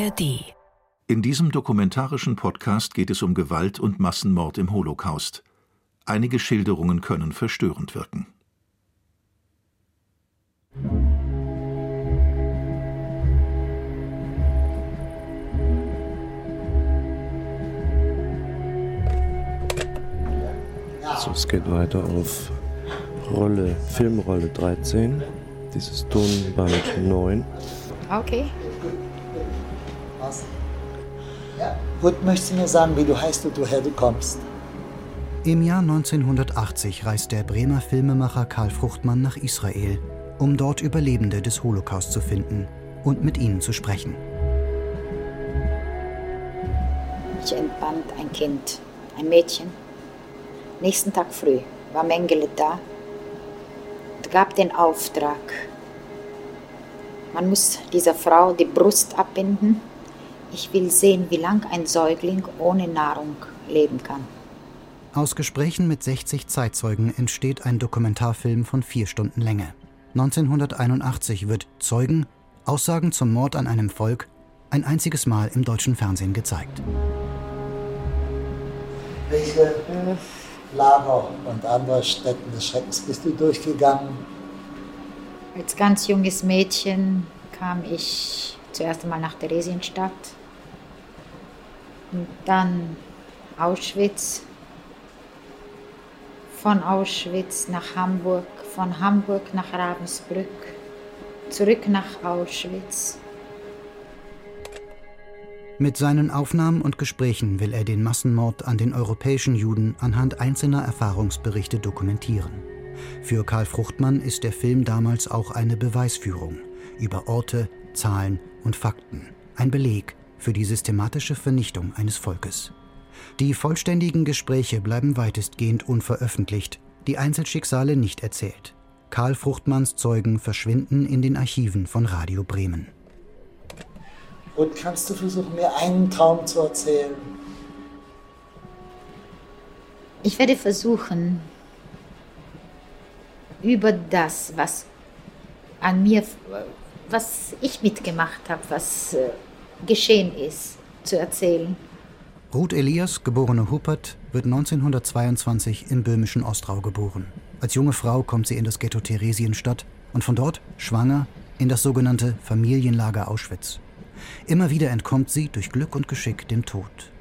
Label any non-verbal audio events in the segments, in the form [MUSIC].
ARD. In diesem dokumentarischen Podcast geht es um Gewalt und Massenmord im Holocaust. Einige Schilderungen können verstörend wirken. So, es geht weiter auf Rolle, Filmrolle 13. Dieses Tonband 9. Okay. Ja. Gut, möchtest du mir sagen, wie du heißt und woher du kommst? Im Jahr 1980 reist der Bremer Filmemacher Karl Fruchtmann nach Israel, um dort Überlebende des Holocaust zu finden und mit ihnen zu sprechen. Ich entband ein Kind, ein Mädchen. Nächsten Tag früh war Mengele da und gab den Auftrag, man muss dieser Frau die Brust abbinden. Ich will sehen, wie lang ein Säugling ohne Nahrung leben kann. Aus Gesprächen mit 60 Zeitzeugen entsteht ein Dokumentarfilm von vier Stunden Länge. 1981 wird Zeugen, Aussagen zum Mord an einem Volk, ein einziges Mal im deutschen Fernsehen gezeigt. Welche Lager und andere Städten des Schreckens bist du durchgegangen? Als ganz junges Mädchen kam ich zuerst einmal nach Theresienstadt und dann Auschwitz, von Auschwitz nach Hamburg, von Hamburg nach Ravensbrück, zurück nach Auschwitz. Mit seinen Aufnahmen und Gesprächen will er den Massenmord an den europäischen Juden anhand einzelner Erfahrungsberichte dokumentieren. Für Karl Fruchtmann ist der Film damals auch eine Beweisführung über Orte, Zahlen und Fakten, ein Beleg für die systematische Vernichtung eines Volkes. Die vollständigen Gespräche bleiben weitestgehend unveröffentlicht, die Einzelschicksale nicht erzählt. Karl Fruchtmanns Zeugen verschwinden in den Archiven von Radio Bremen. Und kannst du versuchen, mir einen Traum zu erzählen? Ich werde versuchen, über das, was an mir, was ich mitgemacht habe, was äh, geschehen ist, zu erzählen. Ruth Elias, geborene Huppert, wird 1922 im böhmischen Ostrau geboren. Als junge Frau kommt sie in das Ghetto Theresienstadt und von dort, schwanger, in das sogenannte Familienlager Auschwitz. Immer wieder entkommt sie durch Glück und Geschick dem Tod.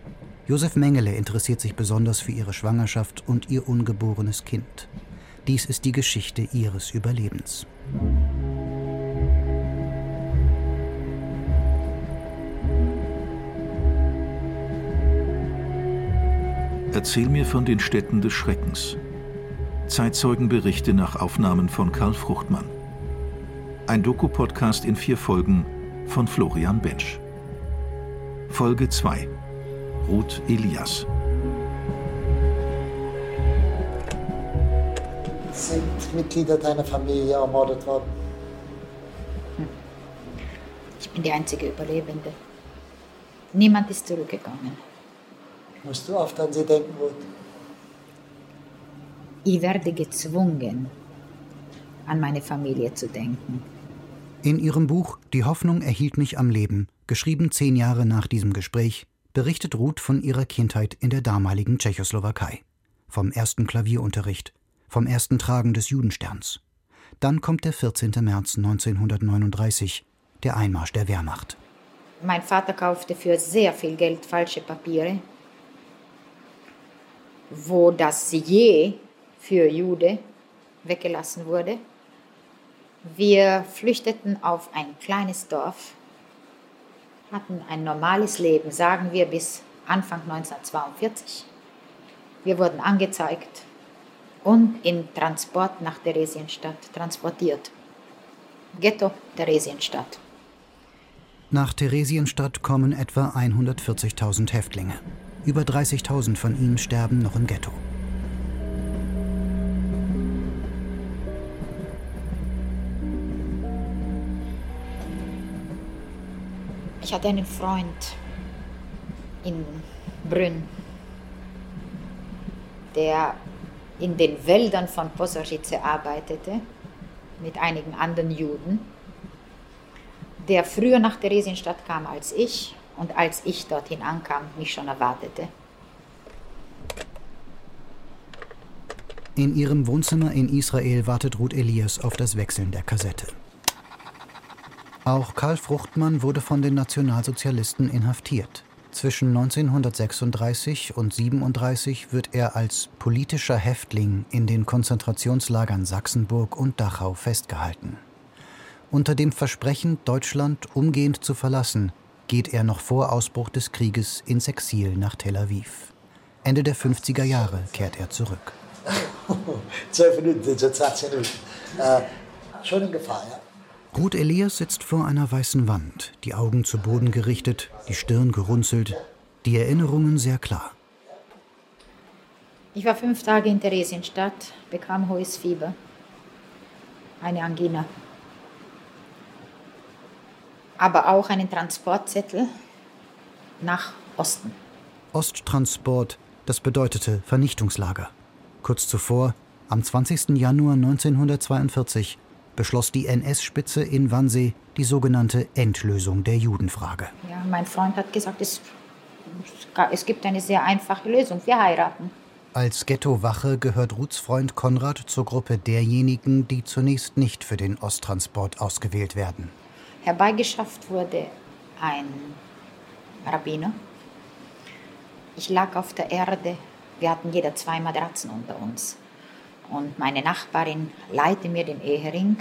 Josef Mengele interessiert sich besonders für ihre Schwangerschaft und ihr ungeborenes Kind. Dies ist die Geschichte ihres Überlebens. Erzähl mir von den Städten des Schreckens. Zeitzeugenberichte nach Aufnahmen von Karl Fruchtmann. Ein Doku-Podcast in vier Folgen von Florian Bensch. Folge 2 Ruth Elias. Sind Mitglieder deiner Familie ermordet worden? Ich bin die einzige Überlebende. Niemand ist zurückgegangen. Musst du oft an sie denken, Ruth? Ich werde gezwungen, an meine Familie zu denken. In ihrem Buch Die Hoffnung erhielt mich am Leben, geschrieben zehn Jahre nach diesem Gespräch, berichtet Ruth von ihrer Kindheit in der damaligen Tschechoslowakei. Vom ersten Klavierunterricht, vom ersten Tragen des Judensterns. Dann kommt der 14. März 1939, der Einmarsch der Wehrmacht. Mein Vater kaufte für sehr viel Geld falsche Papiere, wo das Je für Jude weggelassen wurde. Wir flüchteten auf ein kleines Dorf, hatten ein normales Leben, sagen wir bis Anfang 1942. Wir wurden angezeigt und in Transport nach Theresienstadt transportiert. Ghetto Theresienstadt. Nach Theresienstadt kommen etwa 140.000 Häftlinge. Über 30.000 von ihnen sterben noch im Ghetto. Ich hatte einen Freund in Brünn, der in den Wäldern von Posorice arbeitete mit einigen anderen Juden. der früher nach Theresienstadt kam als ich und als ich dorthin ankam, mich schon erwartete. In ihrem Wohnzimmer in Israel wartet Ruth Elias auf das Wechseln der Kassette. Auch Karl Fruchtmann wurde von den Nationalsozialisten inhaftiert. Zwischen 1936 und 1937 wird er als politischer Häftling in den Konzentrationslagern Sachsenburg und Dachau festgehalten. Unter dem Versprechen, Deutschland umgehend zu verlassen, geht er noch vor Ausbruch des Krieges ins Exil nach Tel Aviv. Ende der 50er Jahre kehrt er zurück. [LAUGHS] Zwölf Minuten 20 Minuten. Äh, schon in Gefahr, ja. Ruth Elias sitzt vor einer weißen Wand, die Augen zu Boden gerichtet, die Stirn gerunzelt, die Erinnerungen sehr klar. Ich war fünf Tage in Theresienstadt, bekam hohes Fieber, eine Angina, aber auch einen Transportzettel nach Osten. Osttransport, das bedeutete Vernichtungslager. Kurz zuvor, am 20. Januar 1942, beschloss die NS-Spitze in Wannsee die sogenannte Endlösung der Judenfrage. Ja, mein Freund hat gesagt, es, es gibt eine sehr einfache Lösung, wir heiraten. Als Ghetto-Wache gehört Ruths Freund Konrad zur Gruppe derjenigen, die zunächst nicht für den Osttransport ausgewählt werden. Herbeigeschafft wurde ein Rabbiner. Ich lag auf der Erde, wir hatten jeder zwei Matratzen unter uns. Und meine Nachbarin leihte mir den Ehering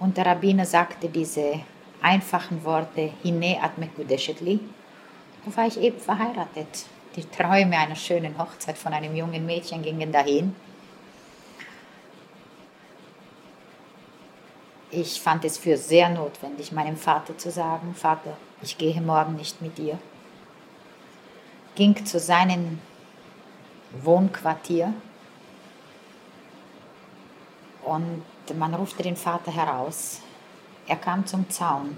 und der Rabbiner sagte diese einfachen Worte, Hine at mekudeshetli. Da war ich eben verheiratet. Die Träume einer schönen Hochzeit von einem jungen Mädchen gingen dahin. Ich fand es für sehr notwendig, meinem Vater zu sagen, Vater, ich gehe morgen nicht mit dir. Ging zu seinem Wohnquartier und man rufte den Vater heraus. Er kam zum Zaun.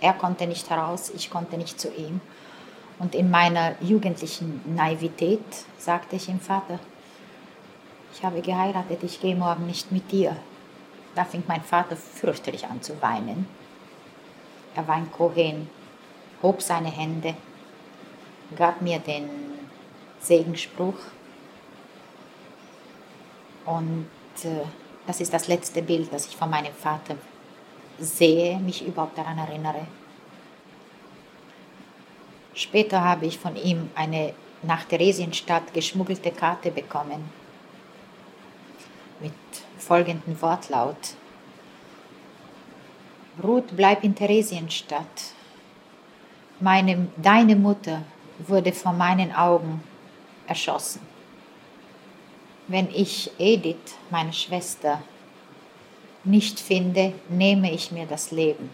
Er konnte nicht heraus, ich konnte nicht zu ihm. Und in meiner jugendlichen Naivität sagte ich ihm, Vater, ich habe geheiratet, ich gehe morgen nicht mit dir. Da fing mein Vater fürchterlich an zu weinen. Er war ein Kohen, hob seine Hände, gab mir den Segenspruch und äh, das ist das letzte Bild, das ich von meinem Vater sehe, mich überhaupt daran erinnere. Später habe ich von ihm eine nach Theresienstadt geschmuggelte Karte bekommen mit folgendem Wortlaut. Ruth, bleib in Theresienstadt. Meine, deine Mutter wurde vor meinen Augen erschossen. Wenn ich Edith, meine Schwester, nicht finde, nehme ich mir das Leben.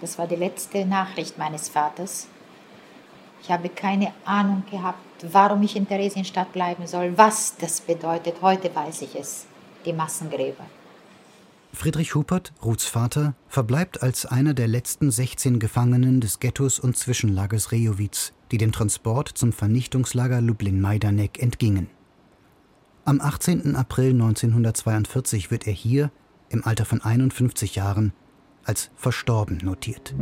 Das war die letzte Nachricht meines Vaters. Ich habe keine Ahnung gehabt, warum ich in Theresienstadt bleiben soll, was das bedeutet. Heute weiß ich es, die Massengräber. Friedrich Hupert, Ruths Vater, verbleibt als einer der letzten 16 Gefangenen des Ghettos und Zwischenlagers Rejowice, die dem Transport zum Vernichtungslager Lublin-Majdanek entgingen. Am 18. April 1942 wird er hier, im Alter von 51 Jahren, als verstorben notiert.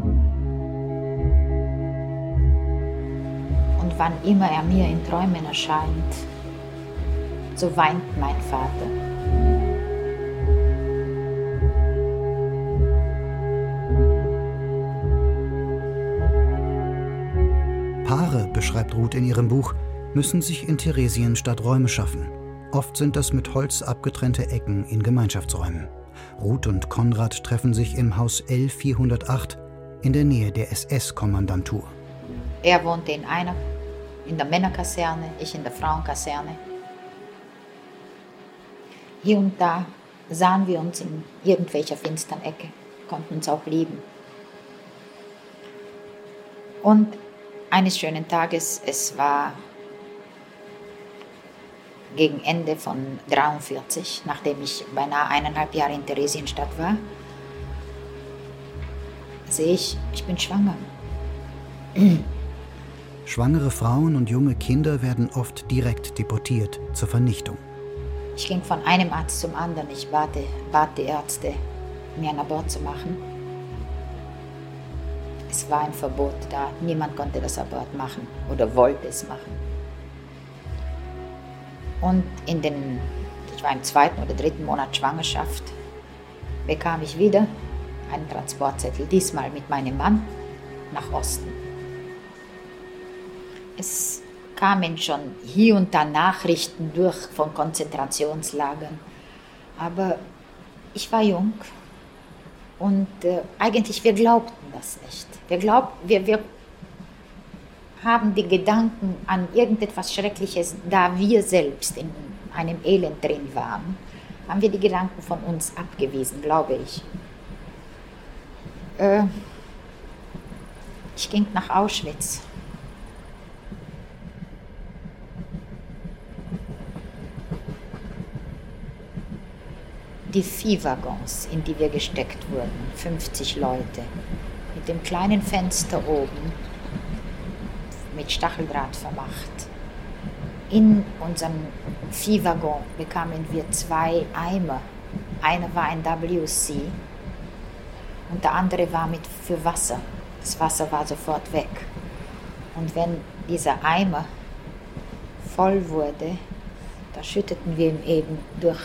Und wann immer er mir in Träumen erscheint, so weint mein Vater. Paare, beschreibt Ruth in ihrem Buch, müssen sich in Theresienstadt Räume schaffen. Oft sind das mit Holz abgetrennte Ecken in Gemeinschaftsräumen. Ruth und Konrad treffen sich im Haus L408 in der Nähe der SS-Kommandantur. Er wohnte in einer, in der Männerkaserne, ich in der Frauenkaserne. Hier und da sahen wir uns in irgendwelcher finsteren Ecke, konnten uns auch lieben. Und eines schönen Tages, es war gegen Ende von 43, nachdem ich beinahe eineinhalb Jahre in Theresienstadt war, sehe ich, ich bin schwanger. [CLEARS THROAT] Schwangere Frauen und junge Kinder werden oft direkt deportiert zur Vernichtung. Ich ging von einem Arzt zum anderen. Ich bat, bat die Ärzte, mir ein Abort zu machen. Es war ein Verbot da. Niemand konnte das Abort machen oder wollte es machen. Und in den, ich war im zweiten oder dritten Monat Schwangerschaft, bekam ich wieder einen Transportzettel, diesmal mit meinem Mann nach Osten. Es kamen schon hier und da Nachrichten durch von Konzentrationslagern, aber ich war jung und äh, eigentlich wir glaubten das nicht. Wir, glaub, wir, wir haben die Gedanken an irgendetwas Schreckliches, da wir selbst in einem Elend drin waren, haben wir die Gedanken von uns abgewiesen, glaube ich. Äh, ich ging nach Auschwitz. Die Viehwaggons, in die wir gesteckt wurden, 50 Leute, mit dem kleinen Fenster oben, mit Stacheldraht vermacht. In unserem Viehwaggon bekamen wir zwei Eimer. Einer war ein WC und der andere war mit für Wasser. Das Wasser war sofort weg. Und wenn dieser Eimer voll wurde, da schütteten wir ihn eben durch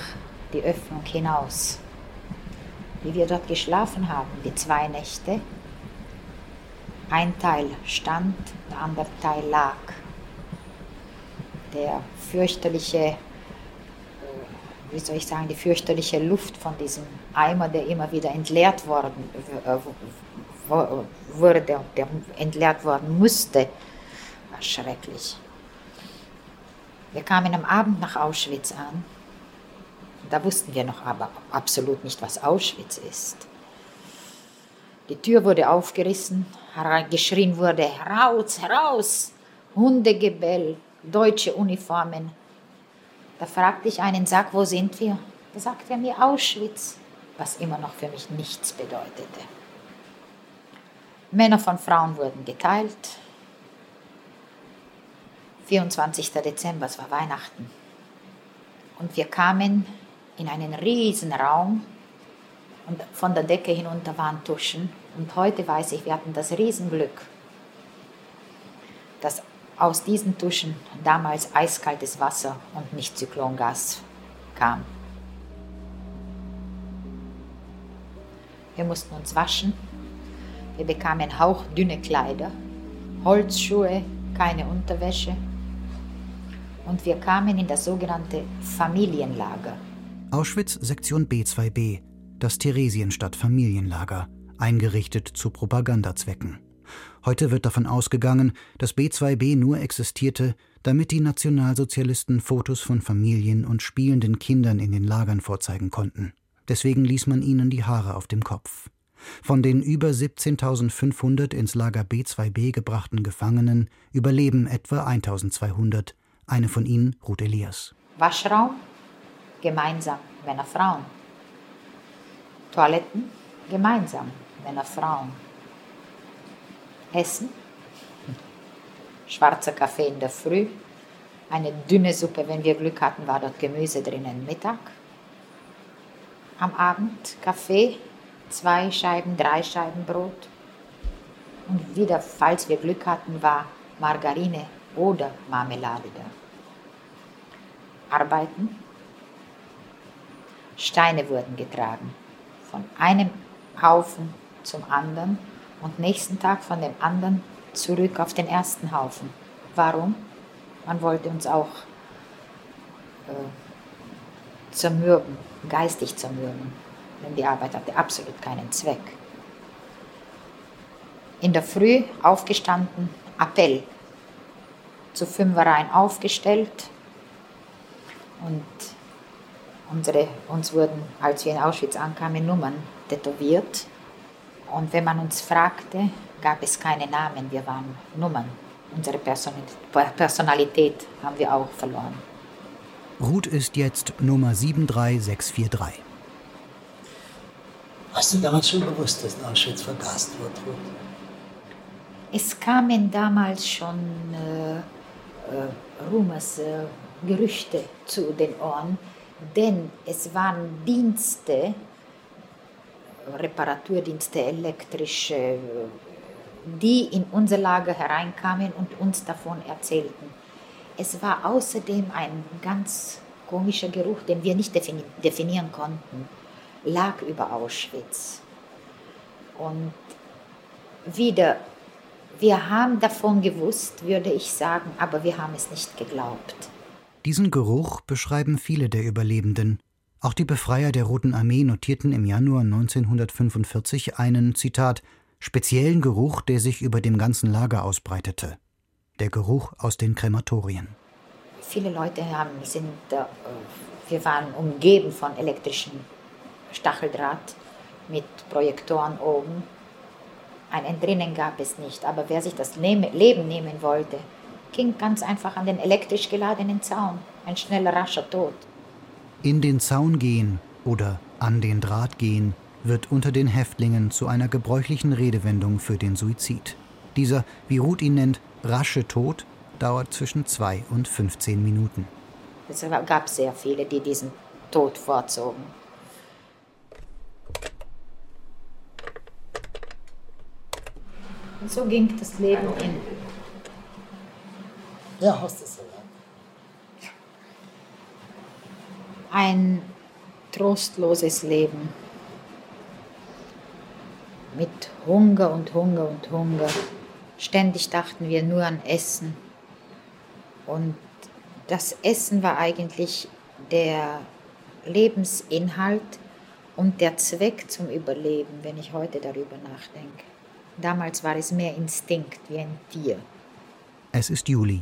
die Öffnung hinaus. Wie wir dort geschlafen haben, die zwei Nächte, ein Teil stand, der andere Teil lag. Der fürchterliche wie soll ich sagen, die fürchterliche Luft von diesem Eimer, der immer wieder entleert worden äh, wurde, der entleert worden musste, war schrecklich. Wir kamen am Abend nach Auschwitz an. Da wussten wir noch aber absolut nicht, was Auschwitz ist. Die Tür wurde aufgerissen, geschrien wurde, heraus, heraus, Hundegebell, deutsche Uniformen, da fragte ich einen, sag, wo sind wir? Da sagte er mir Auschwitz, was immer noch für mich nichts bedeutete. Männer von Frauen wurden geteilt. 24. Dezember, es war Weihnachten. Und wir kamen in einen riesen Raum und von der Decke hinunter waren Tuschen. Und heute weiß ich, wir hatten das Riesenglück, dass aus diesen Duschen damals eiskaltes Wasser und nicht Zyklongas kam. Wir mussten uns waschen. Wir bekamen hauchdünne Kleider, Holzschuhe, keine Unterwäsche. Und wir kamen in das sogenannte Familienlager. Auschwitz Sektion B2b, das Theresienstadt Familienlager, eingerichtet zu Propagandazwecken. Heute wird davon ausgegangen, dass B2B nur existierte, damit die Nationalsozialisten Fotos von Familien und spielenden Kindern in den Lagern vorzeigen konnten. Deswegen ließ man ihnen die Haare auf dem Kopf. Von den über 17.500 ins Lager B2B gebrachten Gefangenen überleben etwa 1.200. Eine von ihnen Ruth Elias. Waschraum gemeinsam Männer Frauen. Toiletten gemeinsam Männer Frauen. Essen, schwarzer Kaffee in der Früh, eine dünne Suppe, wenn wir Glück hatten, war dort Gemüse drinnen, Mittag. Am Abend Kaffee, zwei Scheiben, drei Scheiben Brot. Und wieder, falls wir Glück hatten, war Margarine oder Marmelade da. Arbeiten. Steine wurden getragen, von einem Haufen zum anderen und nächsten Tag von dem anderen zurück auf den ersten Haufen. Warum? Man wollte uns auch äh, zermürben, geistig zermürben, denn die Arbeit hatte absolut keinen Zweck. In der Früh aufgestanden, Appell, zu Fünfereien aufgestellt und unsere, uns wurden, als wir in Auschwitz ankamen, Nummern tätowiert und wenn man uns fragte, gab es keine Namen, wir waren Nummern. Unsere Personalität haben wir auch verloren. Ruth ist jetzt Nummer 73643. Hast du damals schon gewusst, dass Auschwitz vergast wird? Es kamen damals schon äh, äh, Rumors, äh, Gerüchte zu den Ohren, denn es waren Dienste, Reparaturdienste, elektrische, die in unser Lager hereinkamen und uns davon erzählten. Es war außerdem ein ganz komischer Geruch, den wir nicht definieren konnten, lag über Auschwitz. Und wieder, wir haben davon gewusst, würde ich sagen, aber wir haben es nicht geglaubt. Diesen Geruch beschreiben viele der Überlebenden. Auch die Befreier der Roten Armee notierten im Januar 1945 einen, Zitat, speziellen Geruch, der sich über dem ganzen Lager ausbreitete. Der Geruch aus den Krematorien. Viele Leute haben, sind, äh, wir waren umgeben von elektrischen Stacheldraht mit Projektoren oben. Ein Entrinnen gab es nicht, aber wer sich das Leben nehmen wollte, ging ganz einfach an den elektrisch geladenen Zaun. Ein schneller, rascher Tod. In den Zaun gehen oder an den Draht gehen wird unter den Häftlingen zu einer gebräuchlichen Redewendung für den Suizid. Dieser, wie Ruth ihn nennt, rasche Tod dauert zwischen zwei und 15 Minuten. Es gab sehr viele, die diesen Tod vorzogen. Und so ging das Leben in. Ja, hast du es Ein trostloses Leben. Mit Hunger und Hunger und Hunger. Ständig dachten wir nur an Essen. Und das Essen war eigentlich der Lebensinhalt und der Zweck zum Überleben, wenn ich heute darüber nachdenke. Damals war es mehr Instinkt wie ein Tier. Es ist Juli.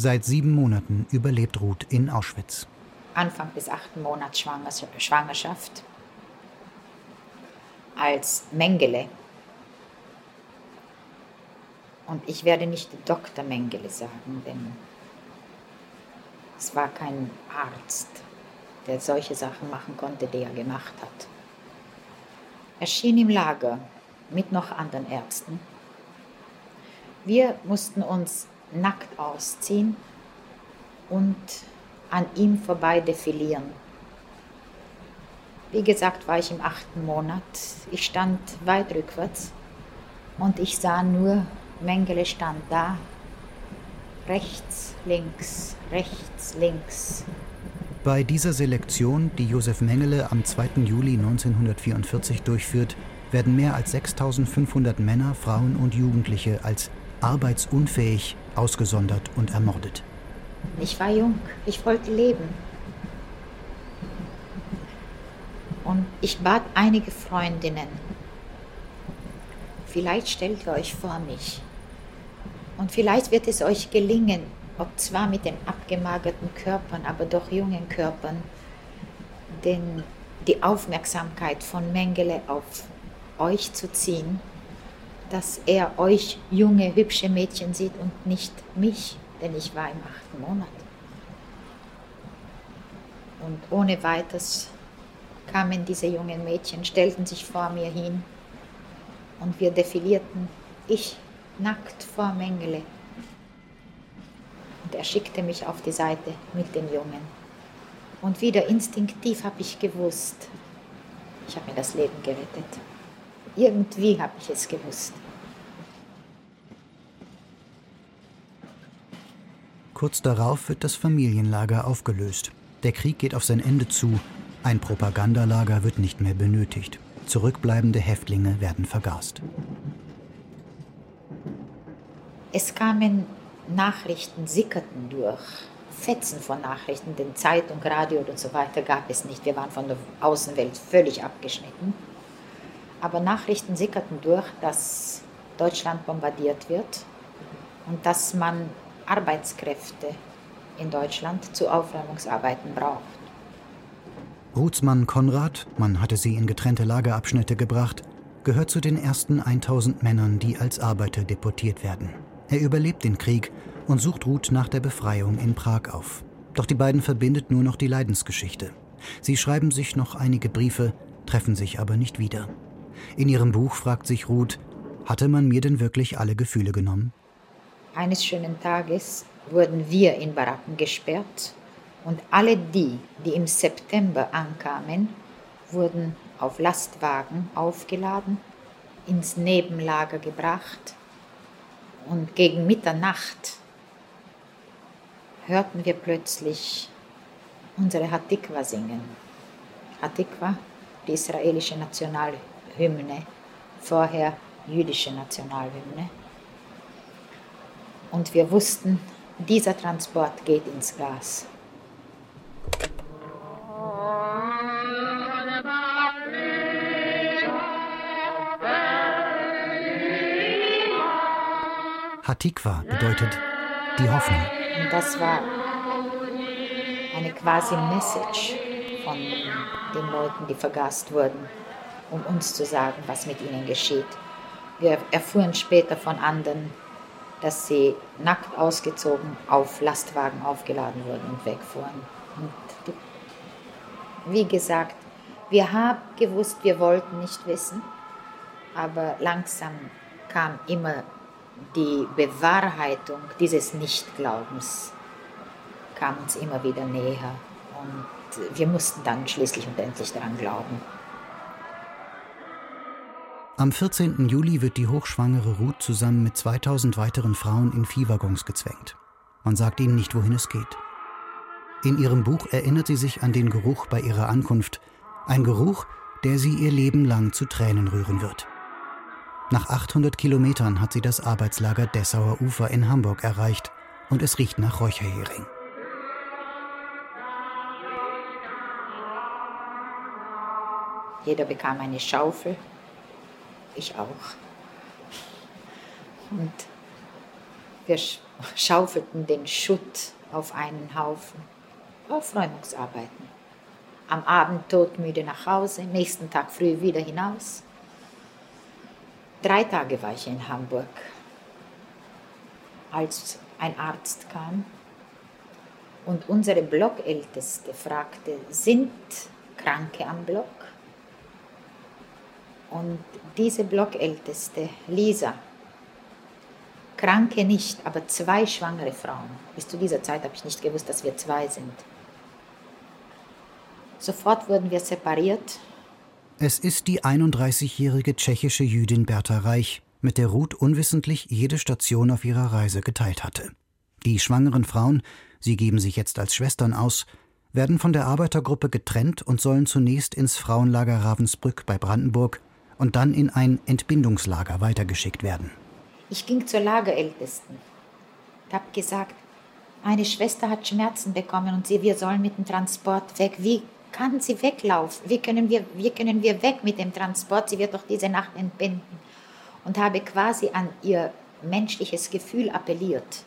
Seit sieben Monaten überlebt Ruth in Auschwitz. Anfang des achten Monats Schwangerschaft als Mengele. Und ich werde nicht Dr. Mengele sagen, denn es war kein Arzt, der solche Sachen machen konnte, die er gemacht hat. Er schien im Lager mit noch anderen Ärzten. Wir mussten uns nackt ausziehen und an ihm vorbei defilieren. Wie gesagt, war ich im achten Monat. Ich stand weit rückwärts und ich sah nur, Mengele stand da, rechts, links, rechts, links. Bei dieser Selektion, die Josef Mengele am 2. Juli 1944 durchführt, werden mehr als 6500 Männer, Frauen und Jugendliche als arbeitsunfähig ausgesondert und ermordet. Ich war jung, ich wollte leben. Und ich bat einige Freundinnen, vielleicht stellt ihr euch vor mich. Und vielleicht wird es euch gelingen, ob zwar mit den abgemagerten Körpern, aber doch jungen Körpern, den, die Aufmerksamkeit von Mengele auf euch zu ziehen, dass er euch junge, hübsche Mädchen sieht und nicht mich, denn ich war im achten Monat. Und ohne weiteres kamen diese jungen Mädchen, stellten sich vor mir hin und wir defilierten, ich nackt vor Mengele. Und er schickte mich auf die Seite mit den Jungen. Und wieder instinktiv habe ich gewusst, ich habe mir das Leben gerettet. Irgendwie habe ich es gewusst. Kurz darauf wird das Familienlager aufgelöst. Der Krieg geht auf sein Ende zu. Ein Propagandalager wird nicht mehr benötigt. Zurückbleibende Häftlinge werden vergast. Es kamen Nachrichten, sickerten durch. Fetzen von Nachrichten, denn Zeitung, Radio und so weiter gab es nicht. Wir waren von der Außenwelt völlig abgeschnitten. Aber Nachrichten sickerten durch, dass Deutschland bombardiert wird und dass man Arbeitskräfte in Deutschland zu Aufräumungsarbeiten braucht. Ruthsmann Konrad, man hatte sie in getrennte Lagerabschnitte gebracht, gehört zu den ersten 1000 Männern, die als Arbeiter deportiert werden. Er überlebt den Krieg und sucht Ruth nach der Befreiung in Prag auf. Doch die beiden verbindet nur noch die Leidensgeschichte. Sie schreiben sich noch einige Briefe, treffen sich aber nicht wieder. In ihrem Buch fragt sich Ruth, hatte man mir denn wirklich alle Gefühle genommen? Eines schönen Tages wurden wir in Baracken gesperrt und alle die, die im September ankamen, wurden auf Lastwagen aufgeladen, ins Nebenlager gebracht und gegen Mitternacht hörten wir plötzlich unsere Hatikwa singen. Hatikwa, die israelische Nationalhymne, vorher jüdische Nationalhymne. Und wir wussten, dieser Transport geht ins Gas. Hatikwa bedeutet die Hoffnung. Und das war eine quasi Message von den Leuten, die vergast wurden, um uns zu sagen, was mit ihnen geschieht. Wir erfuhren später von anderen, dass sie nackt ausgezogen auf Lastwagen aufgeladen wurden und wegfuhren. Und wie gesagt, wir haben gewusst, wir wollten nicht wissen, aber langsam kam immer die Bewahrheitung dieses Nichtglaubens kam uns immer wieder näher und wir mussten dann schließlich und endlich daran glauben. Am 14. Juli wird die hochschwangere Ruth zusammen mit 2000 weiteren Frauen in Viehwaggons gezwängt. Man sagt ihnen nicht, wohin es geht. In ihrem Buch erinnert sie sich an den Geruch bei ihrer Ankunft, ein Geruch, der sie ihr Leben lang zu Tränen rühren wird. Nach 800 Kilometern hat sie das Arbeitslager Dessauer Ufer in Hamburg erreicht und es riecht nach Räucherhering. Jeder bekam eine Schaufel ich auch. Und wir schaufelten den Schutt auf einen Haufen. Aufräumungsarbeiten. Am Abend todmüde nach Hause, nächsten Tag früh wieder hinaus. Drei Tage war ich in Hamburg, als ein Arzt kam und unsere Blockälteste fragte, sind Kranke am Block? Und diese Blockälteste, Lisa, Kranke nicht, aber zwei schwangere Frauen. Bis zu dieser Zeit habe ich nicht gewusst, dass wir zwei sind. Sofort wurden wir separiert. Es ist die 31-jährige tschechische Jüdin Bertha Reich, mit der Ruth unwissentlich jede Station auf ihrer Reise geteilt hatte. Die schwangeren Frauen, sie geben sich jetzt als Schwestern aus, werden von der Arbeitergruppe getrennt und sollen zunächst ins Frauenlager Ravensbrück bei Brandenburg, und dann in ein Entbindungslager weitergeschickt werden. Ich ging zur Lagerältesten und habe gesagt, meine Schwester hat Schmerzen bekommen und sie, wir sollen mit dem Transport weg. Wie kann sie weglaufen? Wie können wir, wie können wir weg mit dem Transport? Sie wird doch diese Nacht entbinden. Und habe quasi an ihr menschliches Gefühl appelliert,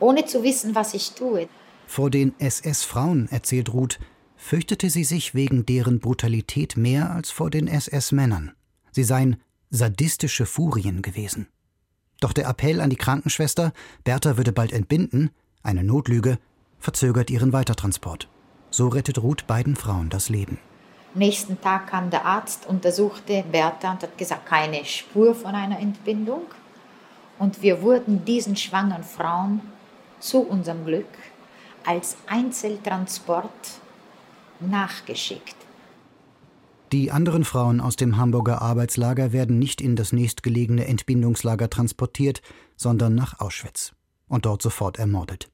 ohne zu wissen, was ich tue. Vor den SS-Frauen, erzählt Ruth, fürchtete sie sich wegen deren Brutalität mehr als vor den SS-Männern. Sie seien sadistische Furien gewesen. Doch der Appell an die Krankenschwester, Bertha würde bald entbinden, eine Notlüge, verzögert ihren Weitertransport. So rettet Ruth beiden Frauen das Leben. Nächsten Tag kam der Arzt, untersuchte Bertha und hat gesagt, keine Spur von einer Entbindung. Und wir wurden diesen schwangeren Frauen zu unserem Glück als Einzeltransport nachgeschickt. Die anderen Frauen aus dem Hamburger Arbeitslager werden nicht in das nächstgelegene Entbindungslager transportiert, sondern nach Auschwitz und dort sofort ermordet.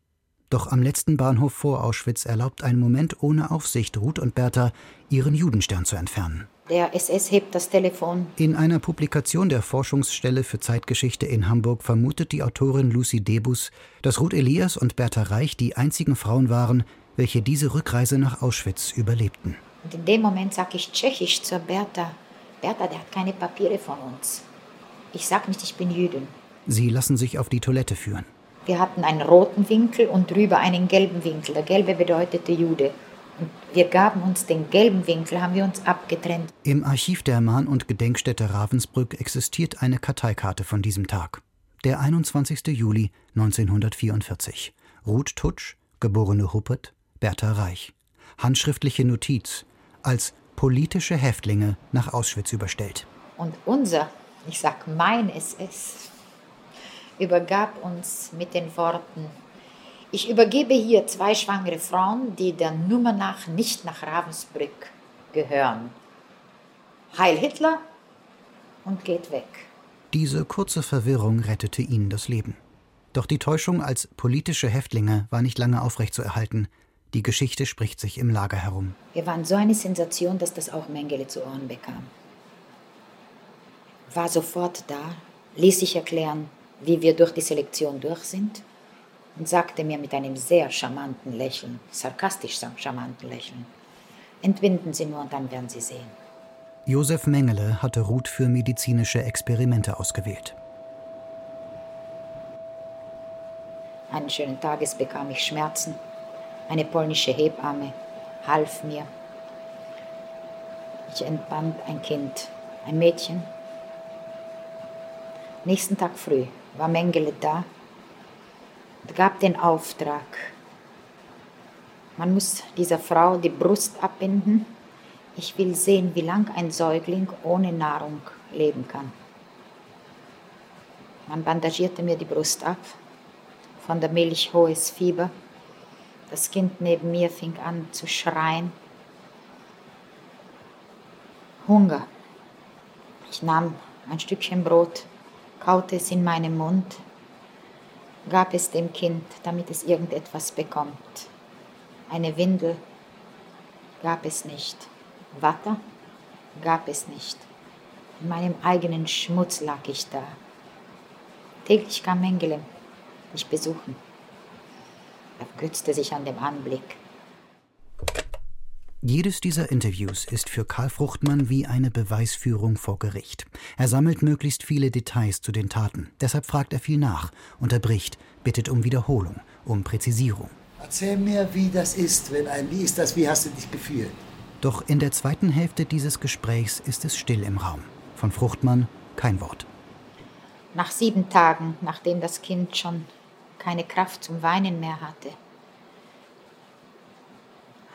Doch am letzten Bahnhof vor Auschwitz erlaubt ein Moment ohne Aufsicht Ruth und Bertha, ihren Judenstern zu entfernen. Der SS hebt das Telefon. In einer Publikation der Forschungsstelle für Zeitgeschichte in Hamburg vermutet die Autorin Lucy Debus, dass Ruth Elias und Bertha Reich die einzigen Frauen waren, welche diese Rückreise nach Auschwitz überlebten. Und in dem Moment sage ich tschechisch zur Bertha, Bertha, der hat keine Papiere von uns. Ich sage nicht, ich bin Jüdin. Sie lassen sich auf die Toilette führen. Wir hatten einen roten Winkel und drüber einen gelben Winkel. Der gelbe bedeutete Jude. Und wir gaben uns den gelben Winkel, haben wir uns abgetrennt. Im Archiv der Mahn- und Gedenkstätte Ravensbrück existiert eine Karteikarte von diesem Tag. Der 21. Juli 1944. Ruth Tutsch, geborene Huppert, Bertha Reich. Handschriftliche Notiz als politische Häftlinge nach Auschwitz überstellt. Und unser, ich sag mein SS, übergab uns mit den Worten, ich übergebe hier zwei schwangere Frauen, die der Nummer nach nicht nach Ravensbrück gehören. Heil Hitler und geht weg. Diese kurze Verwirrung rettete ihnen das Leben. Doch die Täuschung als politische Häftlinge war nicht lange aufrechtzuerhalten. Die Geschichte spricht sich im Lager herum. Wir waren so eine Sensation, dass das auch Mengele zu Ohren bekam. War sofort da, ließ sich erklären, wie wir durch die Selektion durch sind und sagte mir mit einem sehr charmanten Lächeln, sarkastisch charmanten Lächeln, entwinden Sie nur und dann werden Sie sehen. Josef Mengele hatte Ruth für medizinische Experimente ausgewählt. Eines schönen Tages bekam ich Schmerzen. Eine polnische Hebamme half mir. Ich entband ein Kind, ein Mädchen. Nächsten Tag früh war Mengele da und gab den Auftrag. Man muss dieser Frau die Brust abbinden. Ich will sehen, wie lang ein Säugling ohne Nahrung leben kann. Man bandagierte mir die Brust ab, von der Milch hohes Fieber. Das Kind neben mir fing an zu schreien. Hunger. Ich nahm ein Stückchen Brot, kaute es in meinen Mund, gab es dem Kind, damit es irgendetwas bekommt. Eine Windel gab es nicht. Watte gab es nicht. In meinem eigenen Schmutz lag ich da. Täglich kam Mengele mich besuchen. Er ergötzte sich an dem Anblick. Jedes dieser Interviews ist für Karl Fruchtmann wie eine Beweisführung vor Gericht. Er sammelt möglichst viele Details zu den Taten. Deshalb fragt er viel nach, unterbricht, bittet um Wiederholung, um Präzisierung. Erzähl mir, wie das ist, wenn ein Wie ist das, wie hast du dich gefühlt? Doch in der zweiten Hälfte dieses Gesprächs ist es still im Raum. Von Fruchtmann kein Wort. Nach sieben Tagen, nachdem das Kind schon keine Kraft zum Weinen mehr hatte,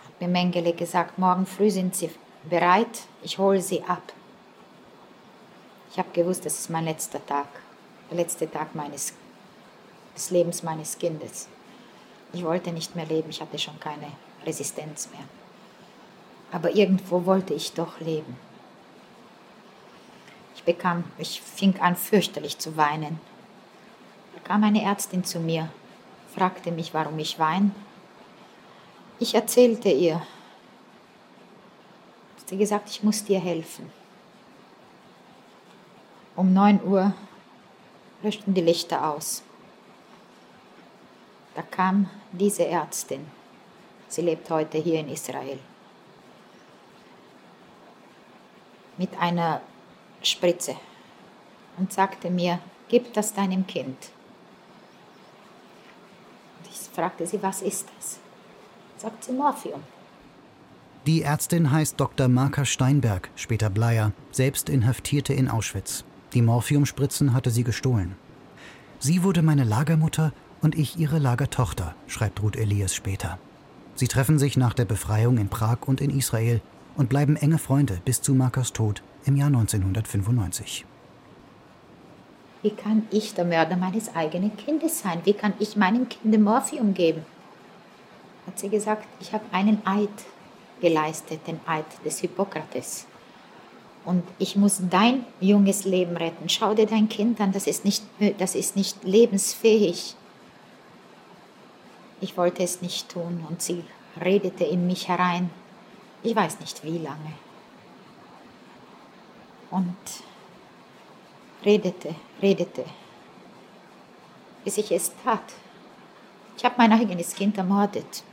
hat mir Mengele gesagt, morgen früh sind Sie bereit, ich hole Sie ab. Ich habe gewusst, das ist mein letzter Tag, der letzte Tag meines, des Lebens meines Kindes. Ich wollte nicht mehr leben, ich hatte schon keine Resistenz mehr. Aber irgendwo wollte ich doch leben. Ich bekam, ich fing an fürchterlich zu weinen. Kam eine Ärztin zu mir, fragte mich, warum ich weine. Ich erzählte ihr. Sie gesagt, ich muss dir helfen. Um 9 Uhr löschten die Lichter aus. Da kam diese Ärztin. Sie lebt heute hier in Israel. Mit einer Spritze und sagte mir, gib das deinem Kind. Fragte sie, was ist das? Sagt sie Morphium. Die Ärztin heißt Dr. Marka Steinberg, später Bleier, selbst Inhaftierte in Auschwitz. Die Morphiumspritzen hatte sie gestohlen. Sie wurde meine Lagermutter und ich ihre Lagertochter, schreibt Ruth Elias später. Sie treffen sich nach der Befreiung in Prag und in Israel und bleiben enge Freunde bis zu Markas Tod im Jahr 1995. Wie kann ich der Mörder meines eigenen Kindes sein? Wie kann ich meinem Kind Morphium geben? Hat sie gesagt, ich habe einen Eid geleistet, den Eid des Hippokrates. Und ich muss dein junges Leben retten. Schau dir dein Kind an, das ist nicht, das ist nicht lebensfähig. Ich wollte es nicht tun und sie redete in mich herein. Ich weiß nicht wie lange und redete, redete, bis ich es tat. Ich habe mein eigenes Kind ermordet.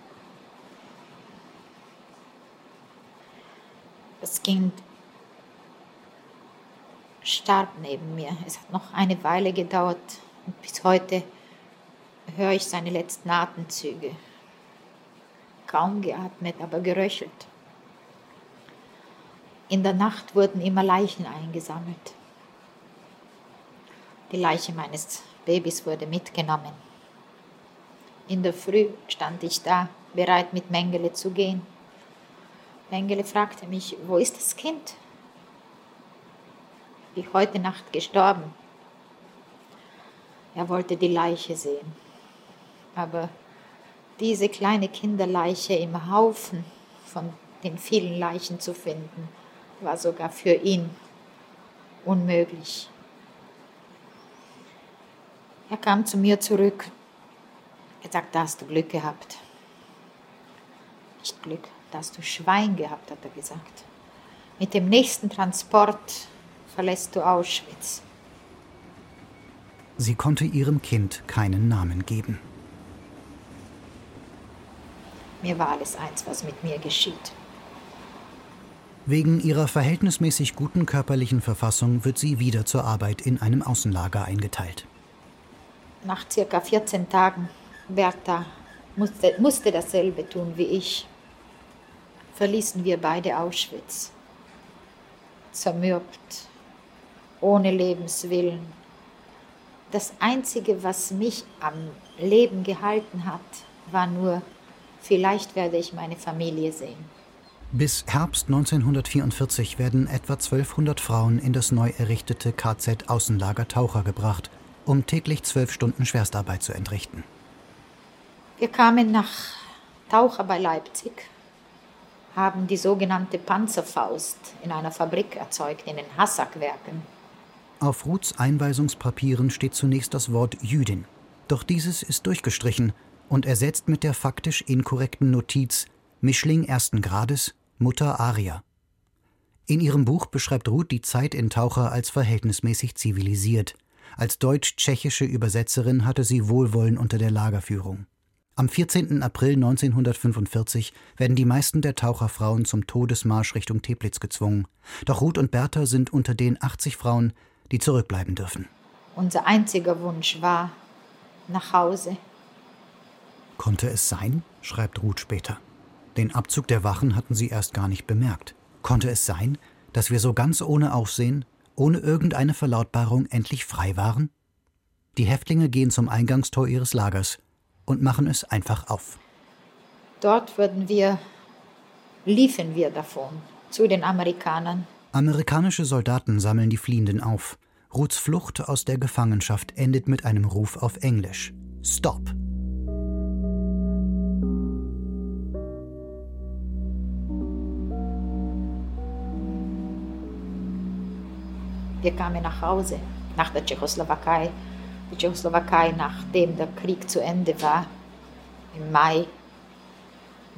Das Kind starb neben mir. Es hat noch eine Weile gedauert und bis heute höre ich seine letzten Atemzüge. Kaum geatmet, aber geröchelt. In der Nacht wurden immer Leichen eingesammelt. Die Leiche meines Babys wurde mitgenommen. In der Früh stand ich da, bereit mit Mengele zu gehen. Mengele fragte mich, wo ist das Kind? Wie heute Nacht gestorben. Er wollte die Leiche sehen. Aber diese kleine Kinderleiche im Haufen von den vielen Leichen zu finden, war sogar für ihn unmöglich. Er kam zu mir zurück, gesagt, da hast du Glück gehabt. Nicht Glück, da hast du Schwein gehabt, hat er gesagt. Mit dem nächsten Transport verlässt du Auschwitz. Sie konnte ihrem Kind keinen Namen geben. Mir war alles eins, was mit mir geschieht. Wegen ihrer verhältnismäßig guten körperlichen Verfassung wird sie wieder zur Arbeit in einem Außenlager eingeteilt. Nach circa 14 Tagen, Bertha musste, musste dasselbe tun wie ich, verließen wir beide Auschwitz. Zermürbt, ohne Lebenswillen. Das Einzige, was mich am Leben gehalten hat, war nur, vielleicht werde ich meine Familie sehen. Bis Herbst 1944 werden etwa 1200 Frauen in das neu errichtete KZ Außenlager Taucher gebracht, um täglich zwölf Stunden Schwerstarbeit zu entrichten. Wir kamen nach Taucher bei Leipzig, haben die sogenannte Panzerfaust in einer Fabrik erzeugt, in den Hassackwerken. Auf Ruths Einweisungspapieren steht zunächst das Wort Jüdin. Doch dieses ist durchgestrichen und ersetzt mit der faktisch inkorrekten Notiz Mischling ersten Grades, Mutter Aria. In ihrem Buch beschreibt Ruth die Zeit in Taucher als verhältnismäßig zivilisiert. Als deutsch-tschechische Übersetzerin hatte sie Wohlwollen unter der Lagerführung. Am 14. April 1945 werden die meisten der Taucherfrauen zum Todesmarsch Richtung Teplitz gezwungen. Doch Ruth und Bertha sind unter den 80 Frauen, die zurückbleiben dürfen. Unser einziger Wunsch war nach Hause. Konnte es sein, schreibt Ruth später. Den Abzug der Wachen hatten sie erst gar nicht bemerkt. Konnte es sein, dass wir so ganz ohne Aufsehen ohne irgendeine Verlautbarung endlich frei waren? Die Häftlinge gehen zum Eingangstor ihres Lagers und machen es einfach auf. Dort würden wir, liefen wir davon zu den Amerikanern. Amerikanische Soldaten sammeln die Fliehenden auf. Ruths Flucht aus der Gefangenschaft endet mit einem Ruf auf Englisch. Stop! Wir kamen nach Hause, nach der Tschechoslowakei. Die Tschechoslowakei, nachdem der Krieg zu Ende war, im Mai,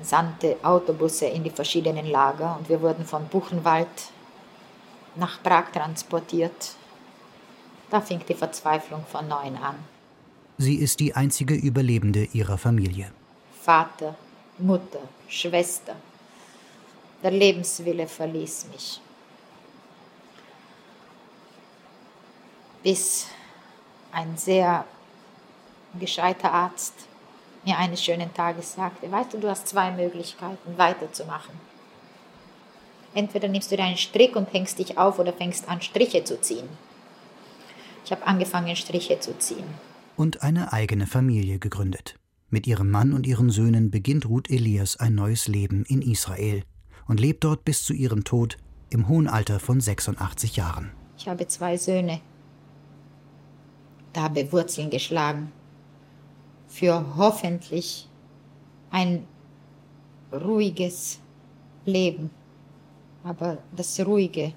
sandte Autobusse in die verschiedenen Lager und wir wurden von Buchenwald nach Prag transportiert. Da fing die Verzweiflung von neuem an. Sie ist die einzige Überlebende ihrer Familie. Vater, Mutter, Schwester. Der Lebenswille verließ mich. Bis ein sehr gescheiter Arzt mir eines schönen Tages sagte, weißt du, du hast zwei Möglichkeiten weiterzumachen. Entweder nimmst du deinen Strick und hängst dich auf oder fängst an, Striche zu ziehen. Ich habe angefangen, Striche zu ziehen. Und eine eigene Familie gegründet. Mit ihrem Mann und ihren Söhnen beginnt Ruth Elias ein neues Leben in Israel und lebt dort bis zu ihrem Tod im hohen Alter von 86 Jahren. Ich habe zwei Söhne, da habe Wurzeln geschlagen für hoffentlich ein ruhiges Leben. Aber das Ruhige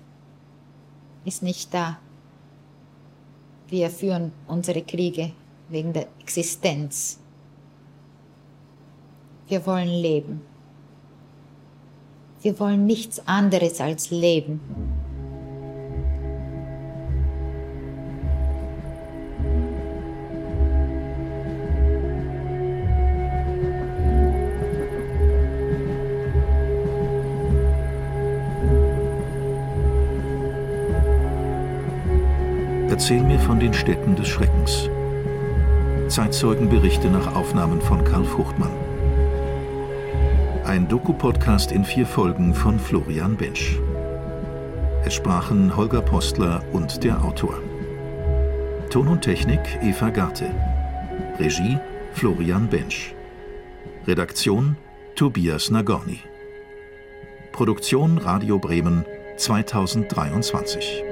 ist nicht da. Wir führen unsere Kriege wegen der Existenz. Wir wollen leben. Wir wollen nichts anderes als leben. Erzähl mir von den Städten des Schreckens. Zeitzeugenberichte nach Aufnahmen von Karl Fruchtmann. Ein Doku-Podcast in vier Folgen von Florian Bensch. Es sprachen Holger Postler und der Autor. Ton und Technik Eva Garte. Regie Florian Bensch. Redaktion Tobias Nagorny. Produktion Radio Bremen 2023.